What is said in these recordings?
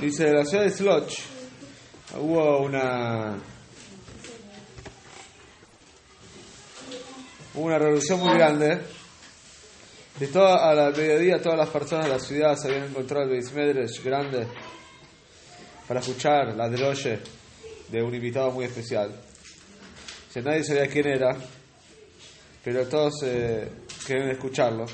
Dice, en la ciudad de Sloch hubo una una revolución muy grande. De toda, a la mediodía todas las personas de la ciudad se habían encontrado el Beis Medrash grande para escuchar la droye de un invitado muy especial. Si nadie sabía quién era, pero todos eh, querían escucharlo.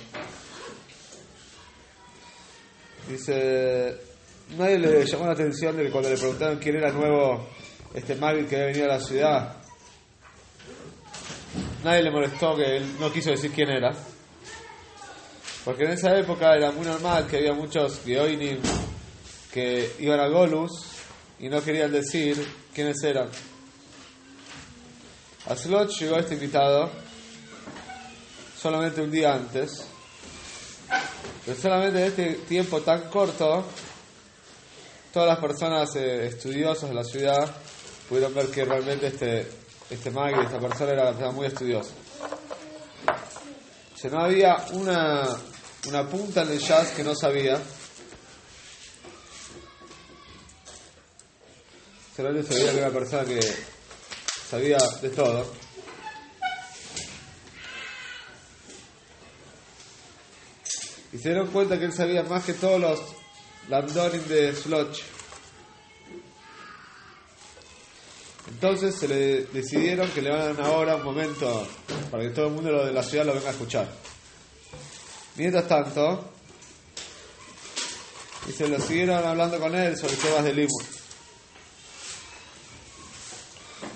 Dice, nadie le llamó la atención de que cuando le preguntaron quién era el nuevo este Magui que había venido a la ciudad, nadie le molestó que él no quiso decir quién era. Porque en esa época era muy normal que había muchos Geoinim que iban a Golus y no querían decir quiénes eran. A Slot llegó este invitado solamente un día antes. Pero solamente en este tiempo tan corto, todas las personas eh, estudiosas de la ciudad pudieron ver que realmente este, este magui, esta persona era muy estudiosa. O no había una, una punta en el jazz que no sabía. Solamente sabía que era una persona que sabía de todo. Y se dieron cuenta que él sabía más que todos los Landonin de Sloch. Entonces se le decidieron que le van ahora un momento para que todo el mundo de la ciudad lo venga a escuchar. Mientras tanto, y se lo siguieron hablando con él sobre temas de Limud.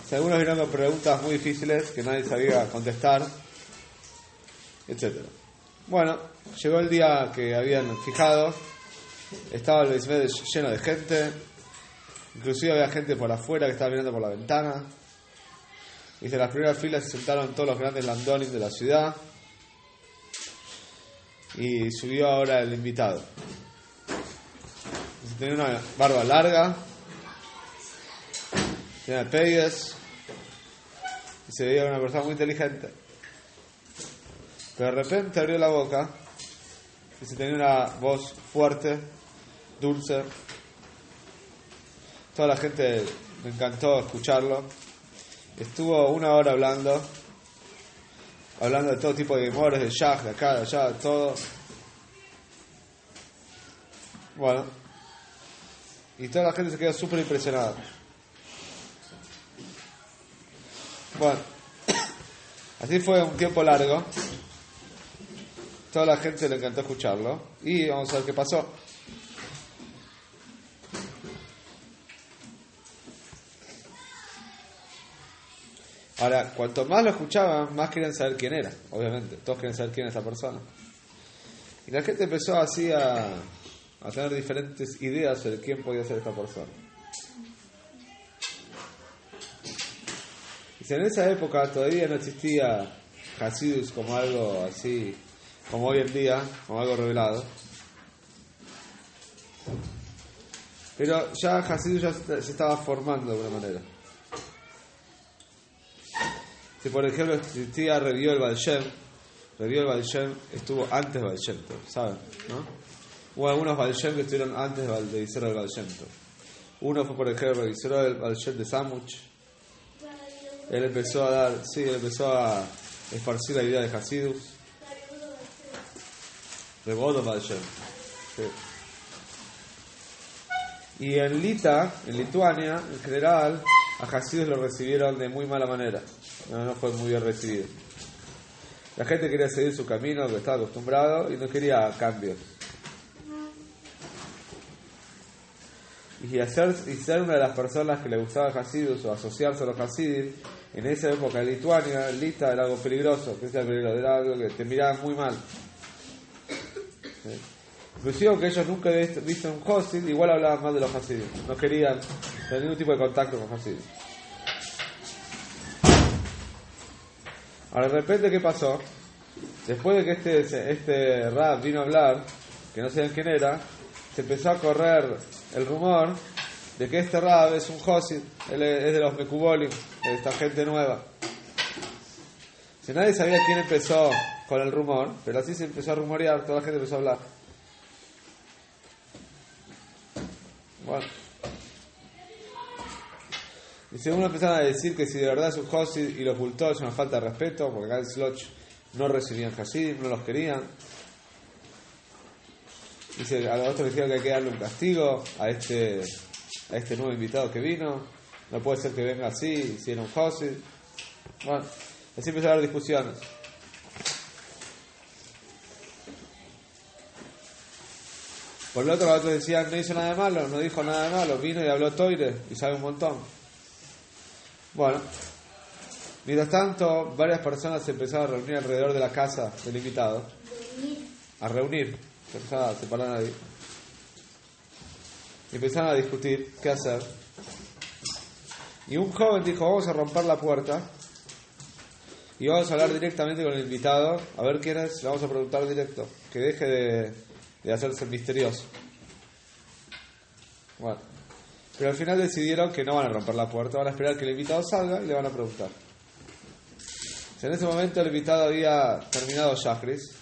Si algunos vieron preguntas muy difíciles que nadie sabía contestar, etc. Bueno, llegó el día que habían fijado, estaba el Beismed lleno de gente, inclusive había gente por afuera que estaba mirando por la ventana. Y de las primeras filas se sentaron todos los grandes landonis de la ciudad. Y subió ahora el invitado. Tenía una barba larga, tenía pegues, y se veía una persona muy inteligente. Pero de repente abrió la boca y se tenía una voz fuerte, dulce. Toda la gente me encantó escucharlo. Estuvo una hora hablando, hablando de todo tipo de memorias, de Shah, de acá, de allá, de todo. Bueno, y toda la gente se quedó súper impresionada. Bueno, así fue un tiempo largo. Toda la gente le encantó escucharlo. Y vamos a ver qué pasó. Ahora, cuanto más lo escuchaban, más querían saber quién era, obviamente. Todos querían saber quién es esa persona. Y la gente empezó así a, a tener diferentes ideas sobre quién podía ser esta persona. Y en esa época todavía no existía Hasidus como algo así, como hoy en día, como algo revelado. Pero ya Hasidus ya se estaba formando de alguna manera. Si por ejemplo existía Revió el Balshem, Revió el Balshem estuvo antes de Balshem, ¿saben? ¿No? Hubo algunos Balshem que estuvieron antes de Visero del Balshem. Uno fue por ejemplo Visero del Balshem de Samuch. Él empezó a dar, sí, él empezó a esparcir la idea de Hasidus. Rebodo Balshem. Sí. Y en Lita, en Lituania, en general, a Hasidus lo recibieron de muy mala manera. No, fue muy bien recibido. La gente quería seguir su camino, que estaba acostumbrado, y no quería cambios. Y, hacer, y ser una de las personas que le gustaba Hasidus o asociarse a los Hasidim, en esa época en Lituania, Lita era algo peligroso, era algo que te miraban muy mal. ¿Sí? Inclusive aunque ellos nunca visto un Hasid, igual hablaban mal de los Hasidim. No querían tener ningún tipo de contacto con Hasidim. Ahora de repente, ¿qué pasó? Después de que este, este Rab vino a hablar, que no sabían quién era, se empezó a correr el rumor de que este Rab es un Josid, él es de los Mekubolim, de esta gente nueva. Si nadie sabía quién empezó con el rumor, pero así se empezó a rumorear, toda la gente empezó a hablar. Bueno. Dice, uno empezaron a decir que si de verdad es un Hasid y lo ocultó es una falta de respeto, porque acá Sloch no recibían Hasidim, no los querían. Dice, a los otros dijeron que hay que darle un castigo a este, a este nuevo invitado que vino. No puede ser que venga así, si era un Hasid. Bueno, así empezaron a haber discusiones. Por el otro, los decían, no hizo nada de malo, no dijo nada de malo, vino y habló Toire y sabe un montón. Bueno, mientras tanto, varias personas se empezaron a reunir alrededor de la casa del invitado. A reunir, se a separar ahí. Y empezaron a discutir qué hacer. Y un joven dijo, vamos a romper la puerta y vamos a hablar directamente con el invitado, a ver quién es, le vamos a preguntar directo, que deje de, de hacerse misterioso. Bueno, pero al final decidieron que no van a romper la puerta, van a esperar que el invitado salga y le van a preguntar. En ese momento el invitado había terminado Yahris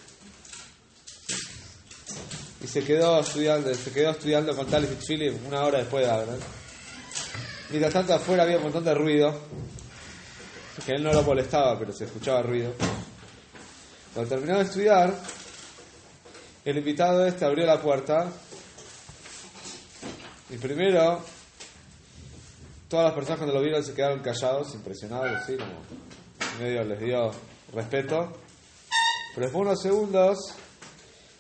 y se quedó estudiando, se quedó estudiando con Philip una hora después de Agra. Mientras tanto afuera había un montón de ruido, que él no lo molestaba, pero se escuchaba ruido. Cuando terminó de estudiar, el invitado este abrió la puerta y primero todas las personas cuando lo vieron se quedaron callados, impresionados, así como medio les dio respeto. Pero después unos segundos,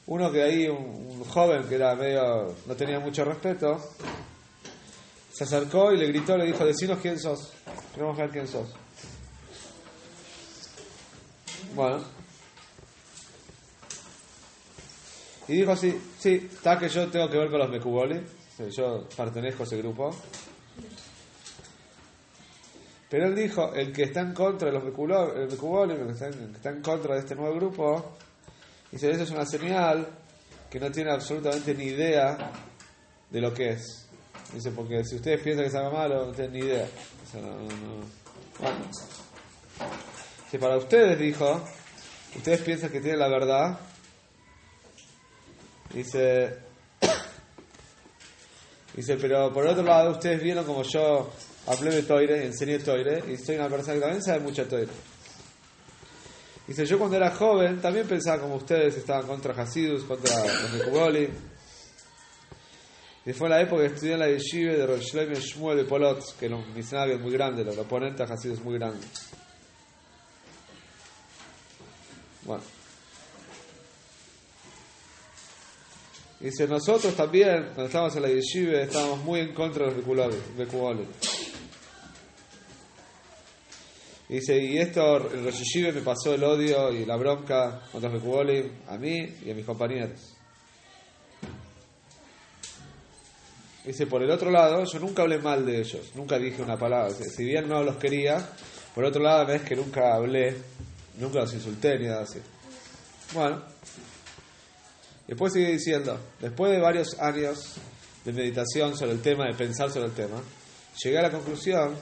uno que ahí, un, un joven que era medio, no tenía mucho respeto, se acercó y le gritó, le dijo, decinos quién sos, queremos ver quién sos. Bueno. Y dijo así, sí, está que yo tengo que ver con los Mekuboli, yo pertenezco a ese grupo. Pero él dijo, el que está en contra de los Mekuboli, el está, en, el que está en contra de este nuevo grupo, dice, eso es una señal que no tiene absolutamente ni idea de lo que es. Dice, porque si ustedes piensan que es algo malo, no tienen ni idea. Bueno. Si para ustedes, dijo, ustedes piensan que tienen la verdad, dice, dice, pero por otro lado, ustedes vieron como yo hablé de Toire enseñé Toire, y soy una persona que también sabe mucho Toire. Dice, yo cuando era joven también pensaba como ustedes estaban contra Hasidus, contra los. Y fue la época que estudié en la yeshiva de Rosh Shlomo Shmuel de Polotsk, que era un misionero muy grande, los oponentes a Hasidus muy grandes. Bueno. Dice, nosotros también, cuando estábamos en la yeshiva, estábamos muy en contra de los Mekuboli. Dice, y esto, el Rosh me pasó el odio y la bronca contra los Mekuboli a mí y a mis compañeros. Dice, por el otro lado, yo nunca hablé mal de ellos, nunca dije una palabra. Si bien no los quería, por otro lado, es que nunca hablé, nunca los insulté ni nada así. Bueno, después sigue diciendo, después de varios años de meditación sobre el tema, de pensar sobre el tema, llegué a la conclusión,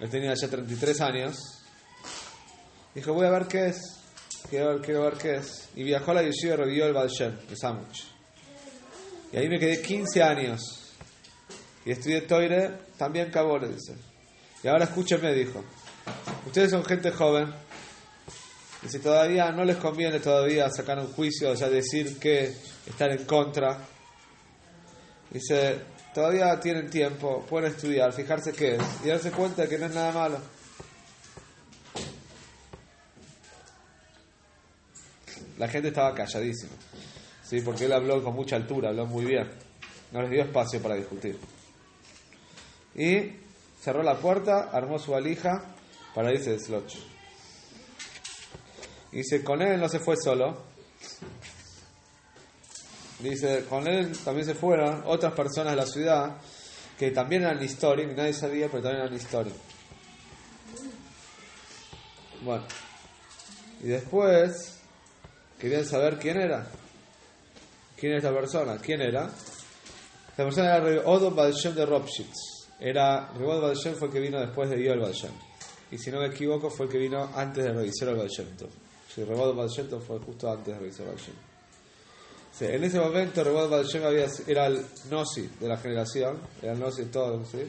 él tenía ya 33 años, dijo, voy a ver qué es. Quiero ver, qué es. Y viajó a la yeshiva y revivió el Baal Shem, de Samuch. Y ahí me quedé 15 años. Y estudié Toire, también acabó, le dice. Y ahora escúchenme, dijo. Ustedes son gente joven. Y si todavía no les conviene todavía sacar un juicio, o sea, decir que están en contra. Dice, todavía tienen tiempo, pueden estudiar, fijarse qué es. Y darse cuenta que no es nada malo. La gente estaba calladísima, ¿sí? porque él habló con mucha altura, habló muy bien, no les dio espacio para discutir. Y cerró la puerta, armó su valija para irse de Sloch. Dice, con él no se fue solo. Dice, con él también se fueron otras personas de la ciudad que también eran historia, nadie sabía, pero también eran historia. Bueno, y después querían saber quién era. ¿Quién era esta persona? ¿Quién era? Esta persona era Odo Balshem de Ropshitz. Era, Rebod Balshem fue el que vino después de Yol Balshem. Y si no me equivoco, fue el que vino antes de Revisor Balshem. Rebod Balshem fue justo antes de Revisor Balshem. En ese momento Rebot Balshem era el Nosi de la generación, era el Nosi de todos, ¿sí?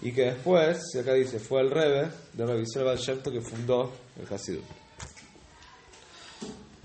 Y que después, si acá dice, fue el Rebe de Revisor Balshem que fundó el Hasidut.